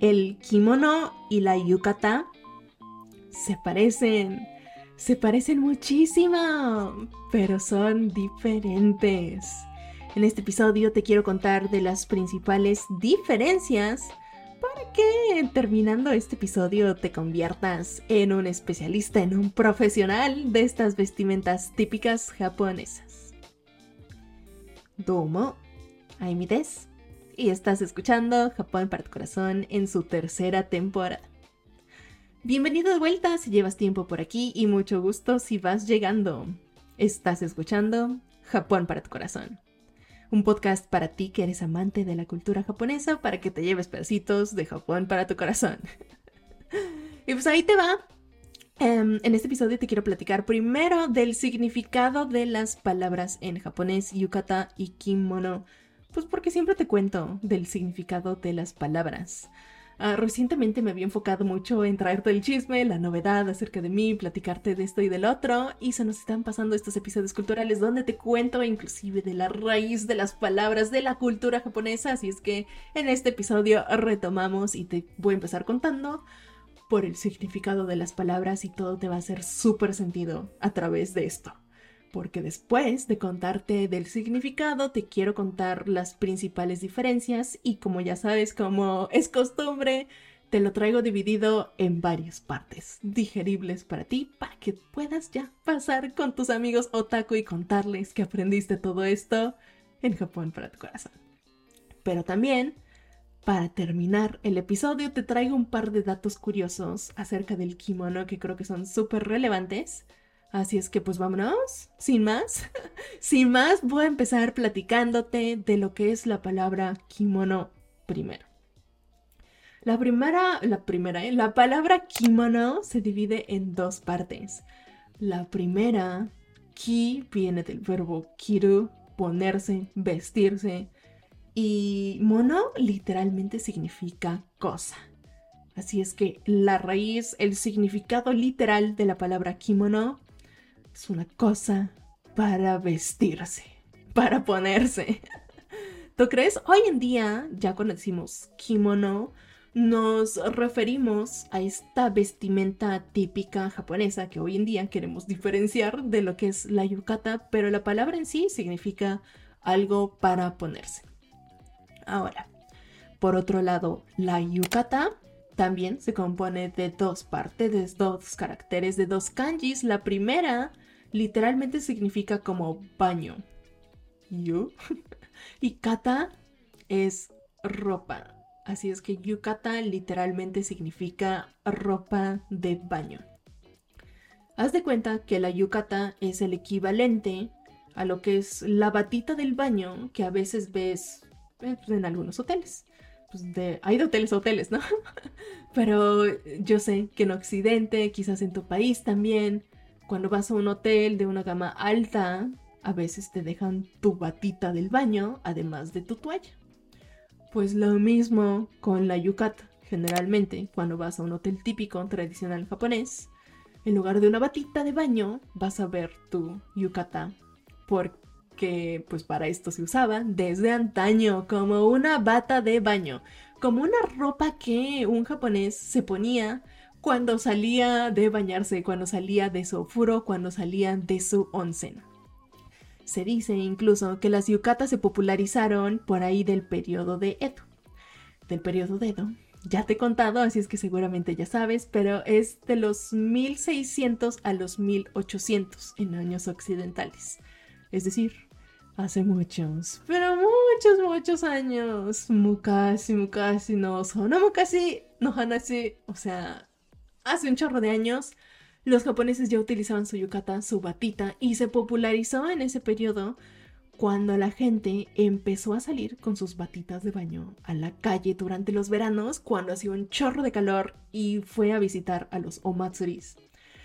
El kimono y la yukata se parecen, se parecen muchísimo, pero son diferentes. En este episodio te quiero contar de las principales diferencias para que terminando este episodio te conviertas en un especialista, en un profesional de estas vestimentas típicas japonesas. Domo, Aimi y estás escuchando Japón para tu corazón en su tercera temporada. Bienvenido de vuelta si llevas tiempo por aquí y mucho gusto si vas llegando. Estás escuchando Japón para tu corazón. Un podcast para ti que eres amante de la cultura japonesa para que te lleves pedacitos de Japón para tu corazón. y pues ahí te va. Em, en este episodio te quiero platicar primero del significado de las palabras en japonés yukata y kimono pues porque siempre te cuento del significado de las palabras. Ah, recientemente me había enfocado mucho en traerte el chisme, la novedad acerca de mí, platicarte de esto y del otro, y se nos están pasando estos episodios culturales donde te cuento inclusive de la raíz de las palabras de la cultura japonesa, así es que en este episodio retomamos y te voy a empezar contando por el significado de las palabras y todo te va a hacer súper sentido a través de esto porque después de contarte del significado te quiero contar las principales diferencias y como ya sabes, como es costumbre, te lo traigo dividido en varias partes digeribles para ti, para que puedas ya pasar con tus amigos otaku y contarles que aprendiste todo esto en Japón para tu corazón. Pero también, para terminar el episodio, te traigo un par de datos curiosos acerca del kimono que creo que son súper relevantes Así es que pues vámonos, sin más. sin más, voy a empezar platicándote de lo que es la palabra kimono primero. La primera, la primera, ¿eh? la palabra kimono se divide en dos partes. La primera, ki, viene del verbo kiru, ponerse, vestirse. Y mono literalmente significa cosa. Así es que la raíz, el significado literal de la palabra kimono es una cosa para vestirse, para ponerse. ¿Tú crees? Hoy en día, ya cuando decimos kimono, nos referimos a esta vestimenta típica japonesa que hoy en día queremos diferenciar de lo que es la yukata, pero la palabra en sí significa algo para ponerse. Ahora, por otro lado, la yukata también se compone de dos partes, de dos caracteres, de dos kanjis. La primera literalmente significa como baño. Yu. y kata es ropa. Así es que yukata literalmente significa ropa de baño. Haz de cuenta que la yukata es el equivalente a lo que es la batita del baño que a veces ves pues, en algunos hoteles pues hay de hoteles a hoteles, ¿no? Pero yo sé que en Occidente, quizás en tu país también, cuando vas a un hotel de una gama alta, a veces te dejan tu batita del baño, además de tu toalla. Pues lo mismo con la yukata. Generalmente, cuando vas a un hotel típico tradicional japonés, en lugar de una batita de baño, vas a ver tu yukata. Porque que pues para esto se usaba desde antaño como una bata de baño, como una ropa que un japonés se ponía cuando salía de bañarse, cuando salía de su ofuro, cuando salía de su onsen. Se dice incluso que las yucatas se popularizaron por ahí del periodo de Edo. Del periodo de Edo. Ya te he contado, así es que seguramente ya sabes, pero es de los 1600 a los 1800 en años occidentales. Es decir, Hace muchos, pero muchos, muchos años. Mukashi, mukashi no sono mukashi no hanashi. O sea, hace un chorro de años, los japoneses ya utilizaban su yukata, su batita, y se popularizó en ese periodo cuando la gente empezó a salir con sus batitas de baño a la calle durante los veranos, cuando hacía un chorro de calor y fue a visitar a los omatsuris.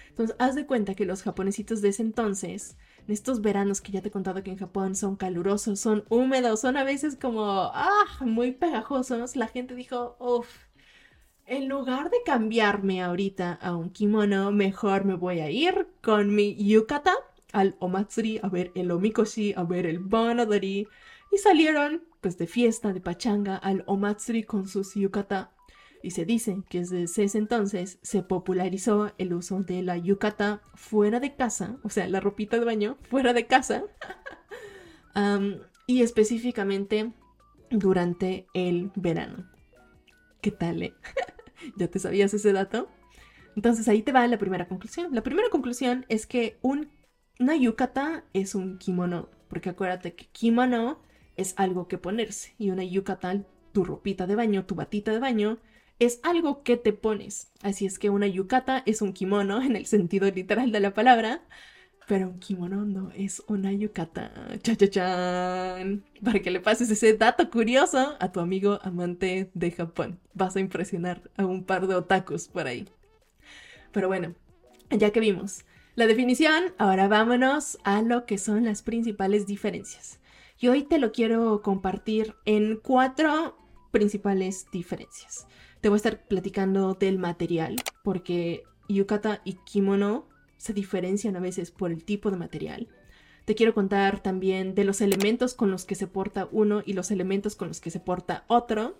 Entonces, haz de cuenta que los japonesitos de ese entonces en estos veranos que ya te he contado que en Japón son calurosos, son húmedos, son a veces como, ah, muy pegajosos, la gente dijo, uff, en lugar de cambiarme ahorita a un kimono, mejor me voy a ir con mi yukata al omatsuri a ver el omikoshi, a ver el bonodori. Y salieron pues de fiesta, de pachanga, al omatsuri con sus yukata. Y se dice que desde ese entonces se popularizó el uso de la yukata fuera de casa, o sea, la ropita de baño fuera de casa, y específicamente durante el verano. ¿Qué tal, eh? ¿Ya te sabías ese dato? Entonces ahí te va la primera conclusión. La primera conclusión es que un, una yukata es un kimono, porque acuérdate que kimono es algo que ponerse y una yukata, tu ropita de baño, tu batita de baño, es algo que te pones. Así es que una yukata es un kimono en el sentido literal de la palabra, pero un kimono no es una yukata. Cha cha chan. Para que le pases ese dato curioso a tu amigo amante de Japón. Vas a impresionar a un par de otakus por ahí. Pero bueno, ya que vimos la definición, ahora vámonos a lo que son las principales diferencias. Y hoy te lo quiero compartir en cuatro principales diferencias. Te voy a estar platicando del material, porque yukata y kimono se diferencian a veces por el tipo de material. Te quiero contar también de los elementos con los que se porta uno y los elementos con los que se porta otro.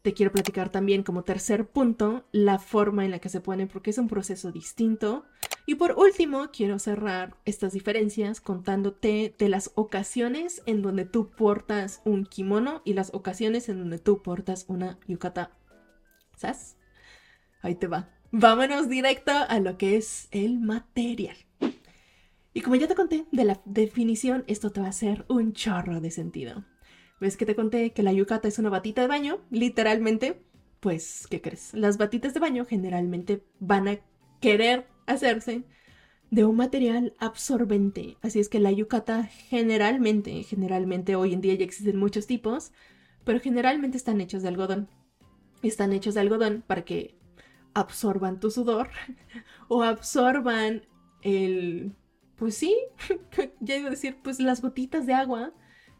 Te quiero platicar también como tercer punto la forma en la que se pone porque es un proceso distinto. Y por último, quiero cerrar estas diferencias contándote de las ocasiones en donde tú portas un kimono y las ocasiones en donde tú portas una yukata. ¿Sabes? Ahí te va. Vámonos directo a lo que es el material. Y como ya te conté de la definición, esto te va a hacer un chorro de sentido. ¿Ves que te conté que la yucata es una batita de baño? Literalmente, pues, ¿qué crees? Las batitas de baño generalmente van a querer hacerse de un material absorbente. Así es que la yucata generalmente, generalmente hoy en día ya existen muchos tipos, pero generalmente están hechos de algodón. Están hechos de algodón para que absorban tu sudor o absorban el, pues sí, ya iba a decir, pues las gotitas de agua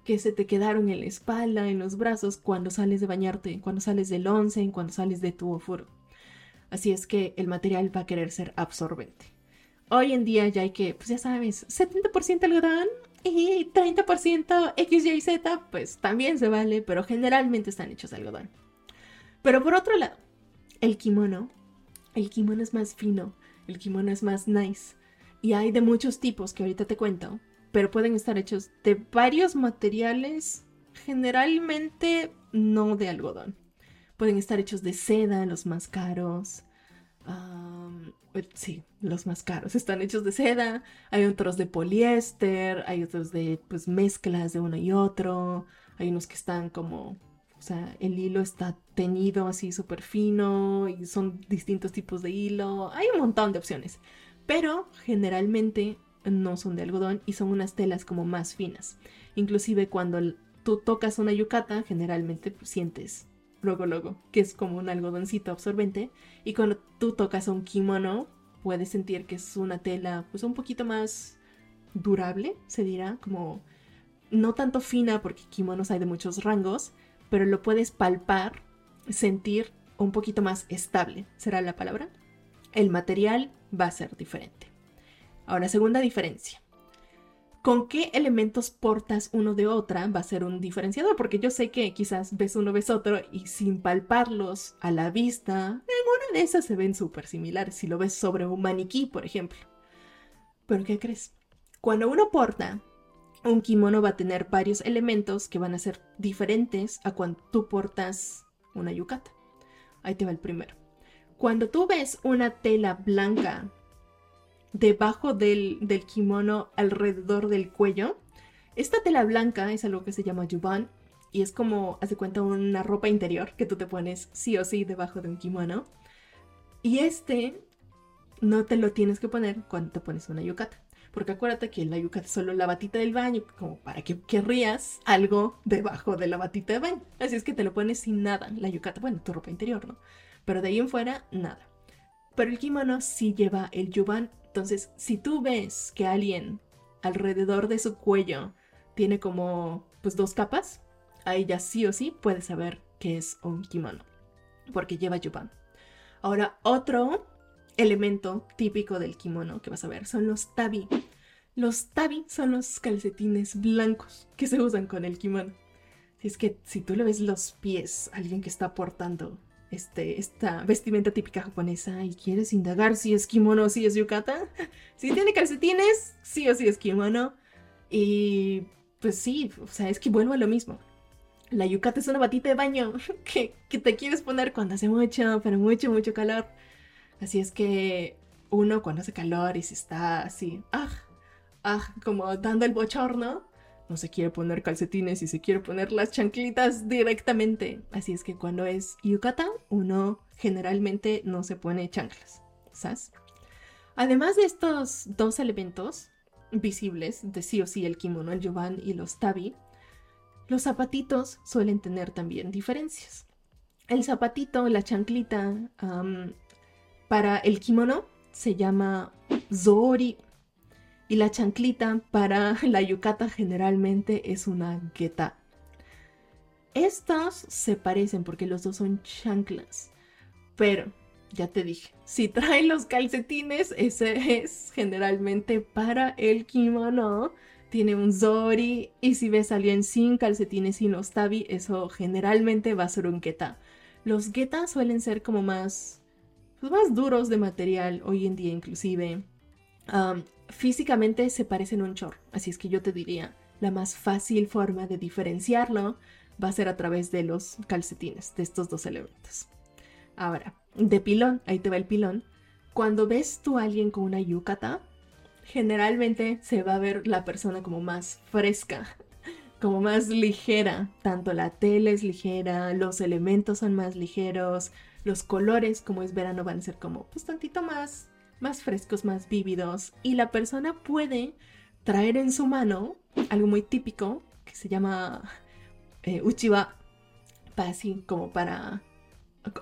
que se te quedaron en la espalda, en los brazos, cuando sales de bañarte, cuando sales del once, cuando sales de tu ofuro. Así es que el material va a querer ser absorbente. Hoy en día ya hay que, pues ya sabes, 70% algodón y 30% X, Y, Z, pues también se vale, pero generalmente están hechos de algodón. Pero por otro lado, el kimono el kimono es más fino, el kimono es más nice. Y hay de muchos tipos que ahorita te cuento, pero pueden estar hechos de varios materiales, generalmente no de algodón. Pueden estar hechos de seda, los más caros. Eh, sí, los más caros están hechos de seda. Hay otros de poliéster, hay otros de pues mezclas de uno y otro. Hay unos que están como sea, el hilo está teñido así súper fino y son distintos tipos de hilo. Hay un montón de opciones. Pero generalmente no son de algodón y son unas telas como más finas. Inclusive cuando tú tocas una yucata, generalmente pues, sientes luego luego que es como un algodoncito absorbente. Y cuando tú tocas un kimono, puedes sentir que es una tela pues un poquito más durable, se dirá, como no tanto fina porque kimonos hay de muchos rangos, pero lo puedes palpar, sentir un poquito más estable, será la palabra. El material va a ser diferente. Ahora, segunda diferencia. ¿Con qué elementos portas uno de otra va a ser un diferenciador? Porque yo sé que quizás ves uno, ves otro y sin palparlos a la vista, en una de esas se ven súper similares si lo ves sobre un maniquí, por ejemplo. ¿Pero qué crees? Cuando uno porta un kimono va a tener varios elementos que van a ser diferentes a cuando tú portas una yukata. Ahí te va el primero. Cuando tú ves una tela blanca debajo del, kimono alrededor del cuello, esta tela blanca es algo que se llama yuban y es como, hace cuenta, una ropa interior que tú te pones sí o sí debajo de un kimono. Y este no te lo tienes que poner cuando te pones una yukata. Porque acuérdate que la yucata es solo la batita del baño, como para que querrías algo debajo de la batita de baño. Así es que te lo pones sin nada, la yucata, bueno, tu ropa interior, ¿no? Pero de ahí en fuera, nada. Pero el kimono sí lleva el yuban. Entonces, si tú ves que alguien alrededor de su cuello tiene como, pues, dos capas, ahí ya sí o sí puedes saber que es un kimono. Porque lleva yuban. Ahora, otro elemento típico del kimono que vas a ver son los tabi. Los tabi son los calcetines blancos que se usan con el kimono. Si es que si tú le ves los pies a alguien que está portando este, esta vestimenta típica japonesa y quieres indagar si es kimono o si es yukata, si tiene calcetines, sí o sí es kimono. Y pues sí, o sea, es que vuelvo a lo mismo. La yukata es una batita de baño que, que te quieres poner cuando hace mucho, pero mucho, mucho calor. Así es que uno cuando hace calor y se está así, ah, ah, como dando el bochorno, no se quiere poner calcetines y se quiere poner las chanclitas directamente. Así es que cuando es yukata, uno generalmente no se pone chanclas, ¿sabes? Además de estos dos elementos visibles, de sí o sí el kimono, el yuban y los tabi, los zapatitos suelen tener también diferencias. El zapatito, la chanclita, para el kimono se llama zori y la chanclita para la yukata generalmente es una geta. Estas se parecen porque los dos son chanclas. Pero, ya te dije, si trae los calcetines, ese es generalmente para el kimono. Tiene un zori y si ves alguien sin calcetines y no tabi, eso generalmente va a ser un geta. Los geta suelen ser como más, pues más duros de material hoy en día inclusive físicamente se parecen un chorro, así es que yo te diría, la más fácil forma de diferenciarlo va a ser a través de los calcetines, de estos dos elementos. Ahora, de pilón, ahí te va el pilón. Cuando ves tú a alguien con una yukata, generalmente se va a ver la persona como más fresca, como más ligera. Tanto la tela es ligera, los elementos son más ligeros, los colores, como es verano, van a ser como pues tantito más más frescos, más vívidos, y la persona puede traer en su mano algo muy típico que se llama eh, uchiwa, así como para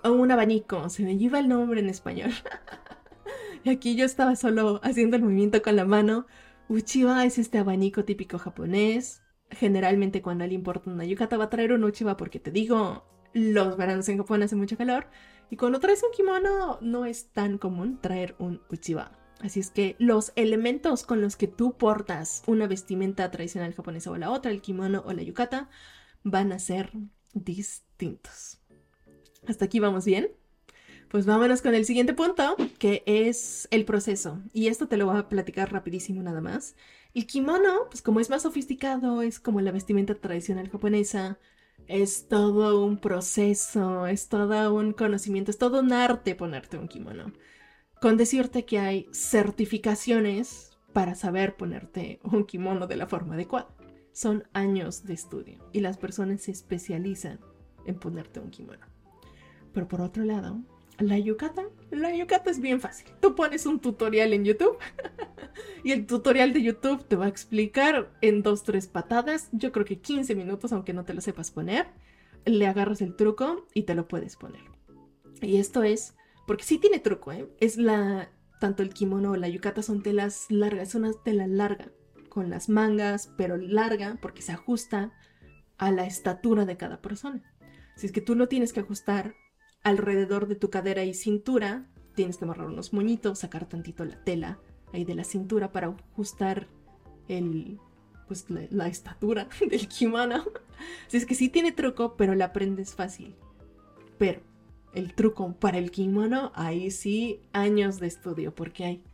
un abanico, se me lleva el nombre en español. y aquí yo estaba solo haciendo el movimiento con la mano. Uchiwa es este abanico típico japonés. Generalmente cuando alguien importa una yukata va a traer un uchiwa porque te digo, los veranos en Japón hace mucho calor y cuando traes un kimono no es tan común traer un uchiwa. Así es que los elementos con los que tú portas una vestimenta tradicional japonesa o la otra, el kimono o la yukata, van a ser distintos. ¿Hasta aquí vamos bien? Pues vámonos con el siguiente punto, que es el proceso. Y esto te lo voy a platicar rapidísimo nada más. El kimono, pues como es más sofisticado, es como la vestimenta tradicional japonesa, es todo un proceso, es todo un conocimiento, es todo un arte ponerte un kimono. Con decirte que hay certificaciones para saber ponerte un kimono de la forma adecuada. Son años de estudio y las personas se especializan en ponerte un kimono. Pero por otro lado, la yukata, la yukata es bien fácil. Tú pones un tutorial en YouTube y el tutorial de YouTube te va a explicar en dos, tres patadas, yo creo que 15 minutos, aunque no te lo sepas poner, le agarras el truco y te lo puedes poner. Y esto es, porque sí tiene truco, ¿eh? Es la, tanto el kimono o la yukata son telas largas, es una tela larga, con las mangas, pero larga porque se ajusta a la estatura de cada persona. Si es que tú lo tienes que ajustar alrededor de tu cadera y cintura. Tienes que amarrar unos moñitos, sacar tantito la tela ahí de la cintura para ajustar el, pues, la, estatura del kimono. Si es que sí tiene truco, pero la aprendes fácil. Pero el truco para el kimono, ahí sí años de estudio, porque hay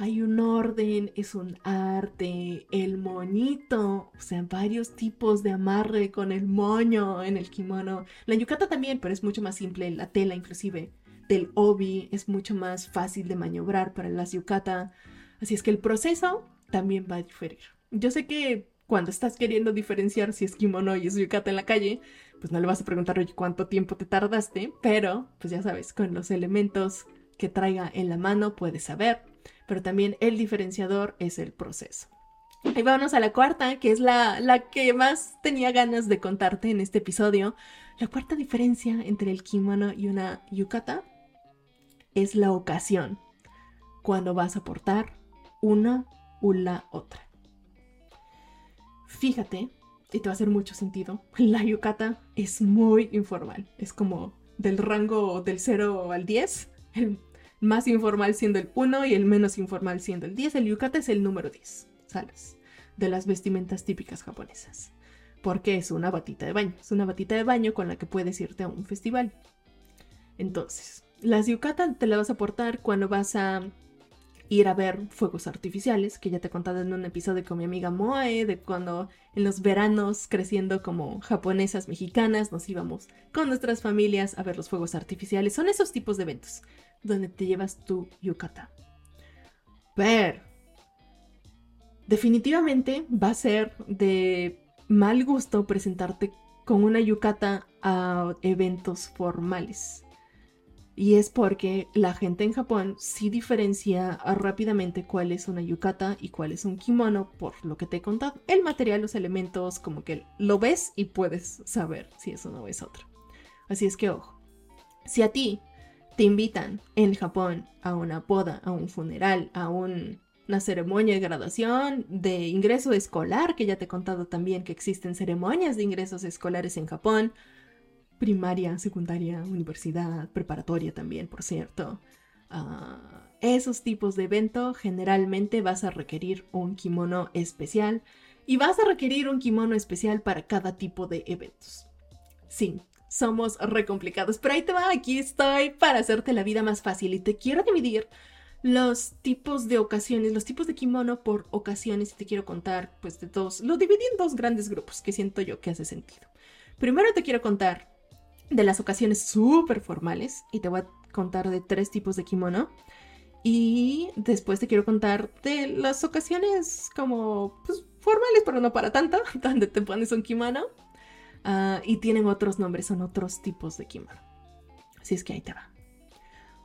hay un orden, es un arte, el moñito, o sea, varios tipos de amarre con el moño en el kimono. La yukata también, pero es mucho más simple, la tela inclusive del obi es mucho más fácil de maniobrar para las yukata. Así es que el proceso también va a diferir. Yo sé que cuando estás queriendo diferenciar si es kimono y es yukata en la calle, pues no le vas a preguntar, ¿cuánto tiempo te tardaste? Pero, pues ya sabes, con los elementos que traiga en la mano puedes saber pero también el diferenciador es el proceso. Y vámonos a la cuarta, que es la, la que más tenía ganas de contarte en este episodio. La cuarta diferencia entre el kimono y una yukata es la ocasión, cuando vas a portar una u la otra. Fíjate, y te va a hacer mucho sentido, la yukata es muy informal, es como del rango del 0 al 10, el más informal siendo el 1 y el menos informal siendo el 10. El yukata es el número 10, ¿sabes? De las vestimentas típicas japonesas. Porque es una batita de baño. Es una batita de baño con la que puedes irte a un festival. Entonces, las yukata te las vas a portar cuando vas a ir a ver fuegos artificiales, que ya te he contado en un episodio con mi amiga Moe, de cuando en los veranos, creciendo como japonesas mexicanas, nos íbamos con nuestras familias a ver los fuegos artificiales. Son esos tipos de eventos donde te llevas tu yukata. Pero, definitivamente va a ser de mal gusto presentarte con una yukata a eventos formales. Y es porque la gente en Japón sí diferencia rápidamente cuál es una yukata y cuál es un kimono, por lo que te he contado. El material, los elementos, como que lo ves y puedes saber si eso no es otro. Así es que ojo, si a ti te invitan en Japón a una boda, a un funeral, a una ceremonia de graduación, de ingreso escolar, que ya te he contado también que existen ceremonias de ingresos escolares en Japón, primaria, secundaria, universidad, preparatoria también, por cierto. Ah, esos tipos de evento generalmente vas a requerir un kimono especial y vas a requerir un kimono especial para cada tipo de eventos. Sí, somos recomplicados, pero ahí te va, aquí estoy para hacerte la vida más fácil y te quiero dividir los tipos de ocasiones, los tipos de kimono por ocasiones y te quiero contar pues de dos, lo dividí en dos grandes grupos que siento yo que hace sentido. Primero te quiero contar de las ocasiones súper formales y te voy a contar de tres tipos de kimono. Y después te quiero contar de las ocasiones como pues, formales, pero no para tanto, donde te pones un kimono. Ah, y tienen otros nombres, son otros tipos de kimono. Así es que ahí te va.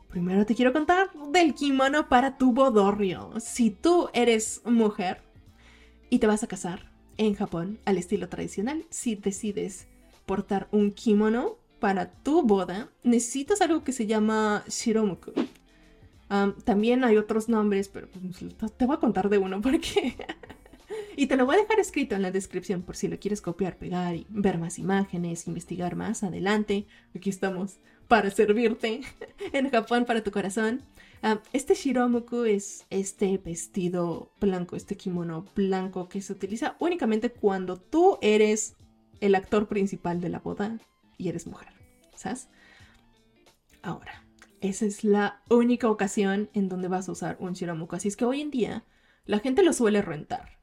Primero te quiero contar del kimono para tu bodorrio. Si tú eres mujer y te vas a casar en Japón al estilo tradicional, si decides portar un kimono, para tu boda necesitas algo que se llama shiromuku. también hay otros nombres, pero pues, te voy a contar de uno porque... y te lo voy a dejar escrito en la descripción por si lo quieres copiar, pegar y ver más imágenes, investigar más adelante. Aquí estamos para servirte en Japón para tu corazón. este shiromuku es este vestido blanco, este kimono blanco que se utiliza únicamente cuando tú eres el actor principal de la boda y eres mujer, ¿sabes? Ahora, esa es la única ocasión en donde vas a usar un shiramuku. Así es que hoy en día la gente lo suele rentar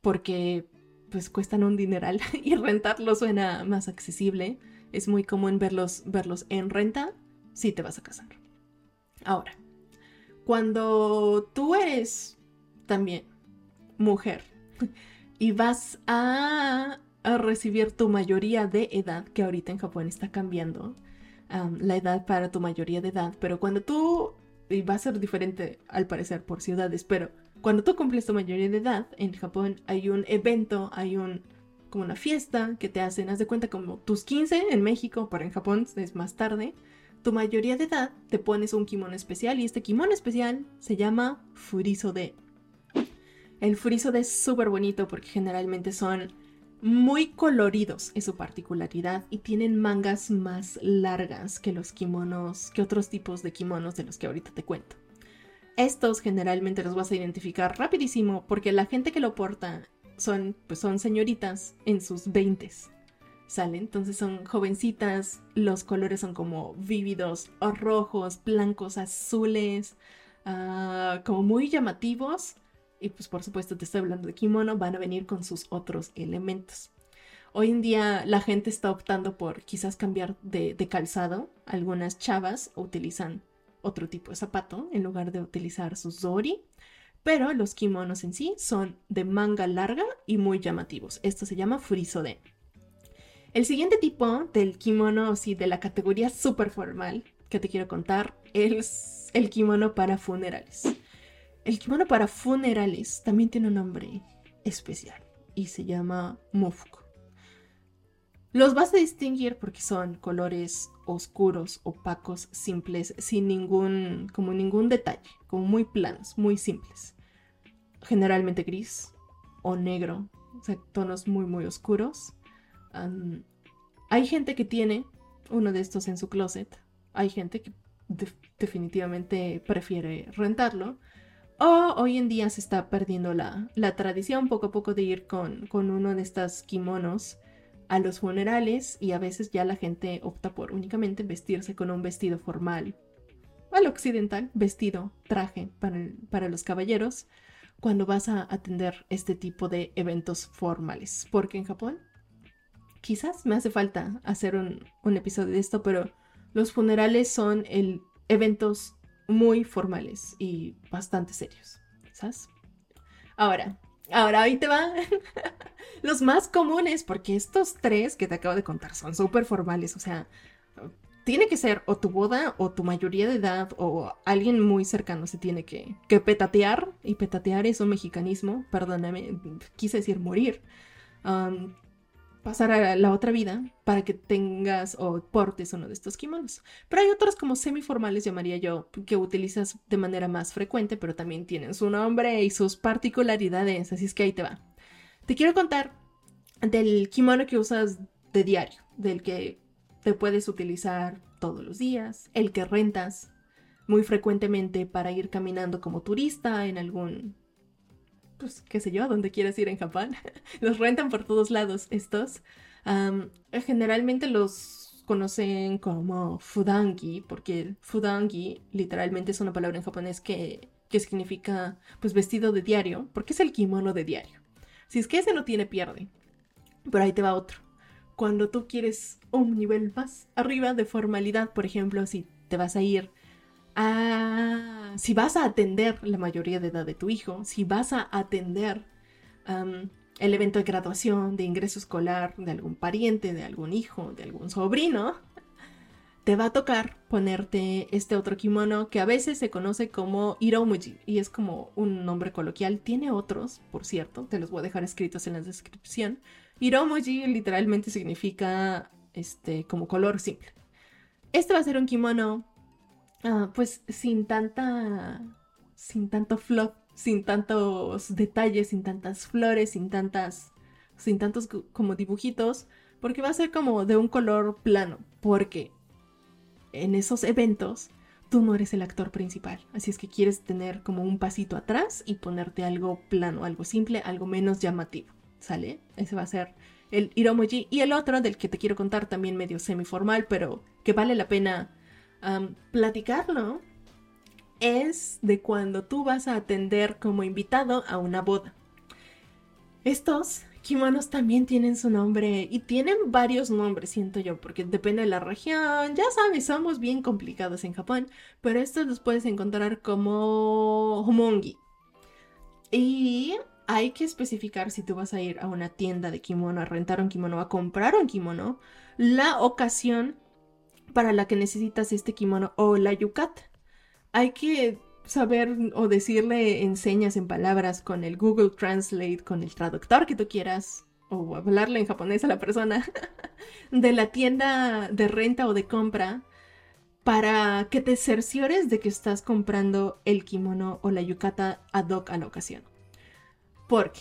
porque pues cuestan un dineral y rentarlo suena más accesible. Es muy común verlos, verlos en renta si te vas a casar. Ahora, cuando tú eres también mujer y vas a a recibir tu mayoría de edad, que ahorita en Japón está cambiando la edad para tu mayoría de edad, pero cuando tú, y va a ser diferente al parecer por ciudades, pero cuando tú cumples tu mayoría de edad, en Japón hay un evento, hay un como una fiesta que te hacen, haz de cuenta como tus 15 en México, pero en Japón es más tarde, tu mayoría de edad te pones un kimono especial y este kimono especial se llama Furizo de. El Furizo de es súper bonito porque generalmente son muy coloridos es su particularidad y tienen mangas más largas que los kimonos, que otros tipos de kimonos de los que ahorita te cuento. Estos generalmente los vas a identificar rapidísimo porque la gente que lo porta son, pues son señoritas en sus veintes. ¿Sale? Entonces son jovencitas, los colores son como vívidos, rojos, blancos, azules, ah, como muy llamativos y pues por supuesto te estoy hablando de kimono, van a venir con sus otros elementos. Hoy en día la gente está optando por quizás cambiar de, calzado. Algunas chavas utilizan otro tipo de zapato en lugar de utilizar sus zori. Pero los kimonos en sí son de manga larga y muy llamativos. Esto se llama de. El siguiente tipo del kimono, sí, de la categoría super formal que te quiero contar es el kimono para funerales. El kimono para funerales también tiene un nombre especial y se llama Mufuku. Los vas a distinguir porque son colores oscuros, opacos, simples, sin ningún, como ningún detalle, como muy planos, muy simples. Generalmente gris o negro, o sea, tonos muy, muy oscuros. hay gente que tiene uno de estos en su closet. Hay gente que definitivamente prefiere rentarlo. O hoy en día se está perdiendo la, tradición poco a poco de ir con, uno de estos kimonos a los funerales y a veces ya la gente opta por únicamente vestirse con un vestido formal. Al occidental, vestido, traje para, para los caballeros, cuando vas a atender este tipo de eventos formales. Porque en Japón, quizás me hace falta hacer un, un episodio de esto, pero los funerales son el, eventos muy formales y bastante serios. ¿Sabes? Ahora, ahora ahí te va. Los más comunes, porque estos tres que te acabo de contar son súper formales, o sea, tiene que ser o tu boda o tu mayoría de edad o alguien muy cercano se tiene que, que petatear, y petatear es un mexicanismo, perdóname, quise decir morir pasar a la otra vida para que tengas o portes uno de estos kimonos. Pero hay otros como semiformales, llamaría yo, que utilizas de manera más frecuente, pero también tienen su nombre y sus particularidades, así es que ahí te va. Te quiero contar del kimono que usas de diario, del que te puedes utilizar todos los días, el que rentas muy frecuentemente para ir caminando como turista en algún pues, qué sé yo, a donde quieras ir en Japón. los rentan por todos lados estos. generalmente los conocen como fudangi, porque fudangi literalmente es una palabra en japonés que, que significa pues vestido de diario, porque es el kimono de diario. Si es que ese no tiene pierde. Pero ahí te va otro. Cuando tú quieres un nivel más arriba de formalidad, por ejemplo, si te vas a ir Ah, si vas a atender la mayoría de edad de tu hijo, si vas a atender el evento de graduación, de ingreso escolar de algún pariente, de algún hijo, de algún sobrino, te va a tocar ponerte este otro kimono que a veces se conoce como Iromuji y es como un nombre coloquial. Tiene otros, por cierto, te los voy a dejar escritos en la descripción. Iromuji literalmente significa este como color simple. Este va a ser un kimono Ah, pues sin tanta, sin tanto fluff, sin tantos detalles, sin tantas flores, sin tantas, sin tantos como dibujitos, porque va a ser como de un color plano, porque en esos eventos tú no eres el actor principal, así es que quieres tener como un pasito atrás y ponerte algo plano, algo simple, algo menos llamativo, ¿sale? Ese va a ser el Iromoji y el otro del que te quiero contar también medio semiformal, pero que vale la pena platicarlo es de cuando tú vas a atender como invitado a una boda. Estos kimonos también tienen su nombre y tienen varios nombres, siento yo, porque depende de la región. Ya sabes, somos bien complicados en Japón, pero estos los puedes encontrar como homongi. Y hay que especificar si tú vas a ir a una tienda de kimono, a rentar un kimono, a comprar un kimono, la ocasión para la que necesitas este kimono o la yukata. Hay que saber o decirle enseñas en palabras con el Google Translate, con el traductor que tú quieras, o hablarle en japonés a la persona de la tienda de renta o de compra para que te cerciores de que estás comprando el kimono o la yukata ad hoc a la ocasión. Porque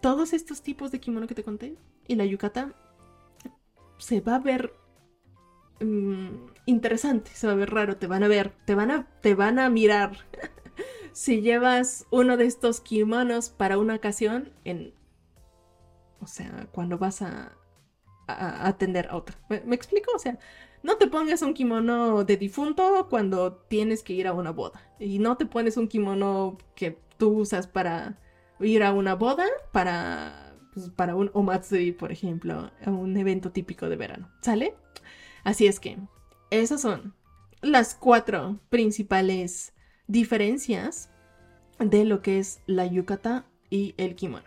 todos estos tipos de kimono que te conté y la yukata se va a ver Mm, interesante, se va a ver raro, te van a ver, te van a, te van a mirar. si llevas uno de estos kimonos para una ocasión en... O sea, cuando vas a, atender a otro. ¿Me, explico? O sea, no te pongas un kimono de difunto cuando tienes que ir a una boda. Y no te pones un kimono que tú usas para ir a una boda, para, pues, para un omatsuri, por ejemplo, un evento típico de verano. ¿Sale? Así es que esas son las cuatro principales diferencias de lo que es la yukata y el kimono.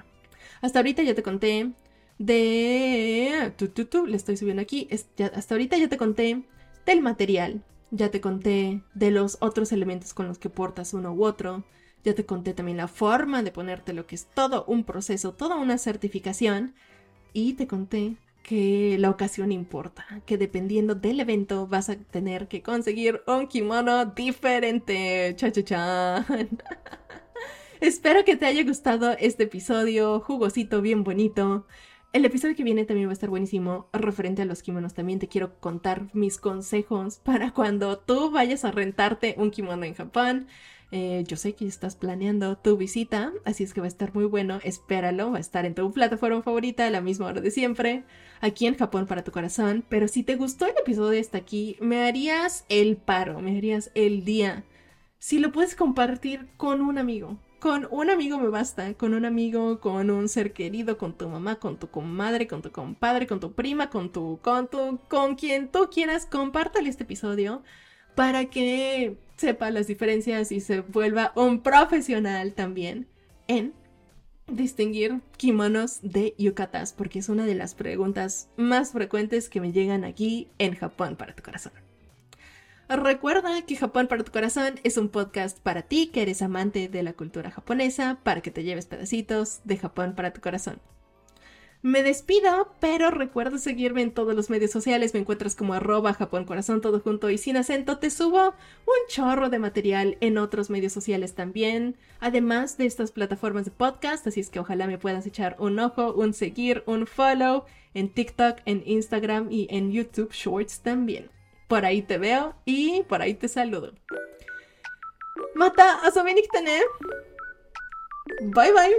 Hasta ahorita ya te conté de... Tu, le estoy subiendo aquí. hasta ahorita ya te conté del material. Ya te conté de los otros elementos con los que portas uno u otro. Ya te conté también la forma de ponerte lo que es todo un proceso, toda una certificación. Y te conté que la ocasión importa, que dependiendo del evento vas a tener que conseguir un kimono diferente. Cha cha cha. Espero que te haya gustado este episodio, jugosito, bien bonito. El episodio que viene también va a estar buenísimo, referente a los kimonos. También te quiero contar mis consejos para cuando tú vayas a rentarte un kimono en Japón. Eh, yo sé que estás planeando tu visita, así es que va a estar muy bueno. Espéralo, va a estar en tu plataforma favorita a la misma hora de siempre. Aquí en Japón para tu corazón, pero si te gustó el episodio hasta aquí, me harías el paro, me harías el día. Si lo puedes compartir con un amigo, con un amigo me basta, con un amigo, con un ser querido, con tu mamá, con tu comadre, con tu compadre, con tu prima, con tu, con tu, con quien tú quieras, compártale este episodio para que sepa las diferencias y se vuelva un profesional también en distinguir kimonos de yukatas, porque es una de las preguntas más frecuentes que me llegan aquí en Japón para tu corazón. Recuerda que Japón para tu corazón es un podcast para ti que eres amante de la cultura japonesa, para que te lleves pedacitos de Japón para tu corazón. Me despido, pero recuerda seguirme en todos los medios sociales. Me encuentras como arroba Japón Corazón, todo junto y sin acento. Te subo un chorro de material en otros medios sociales también, además de estas plataformas de podcast. Así es que ojalá me puedas echar un ojo, un seguir, un follow en TikTok, en Instagram y en YouTube Shorts también. Por ahí te veo y por ahí te saludo. Mata, Bye bye.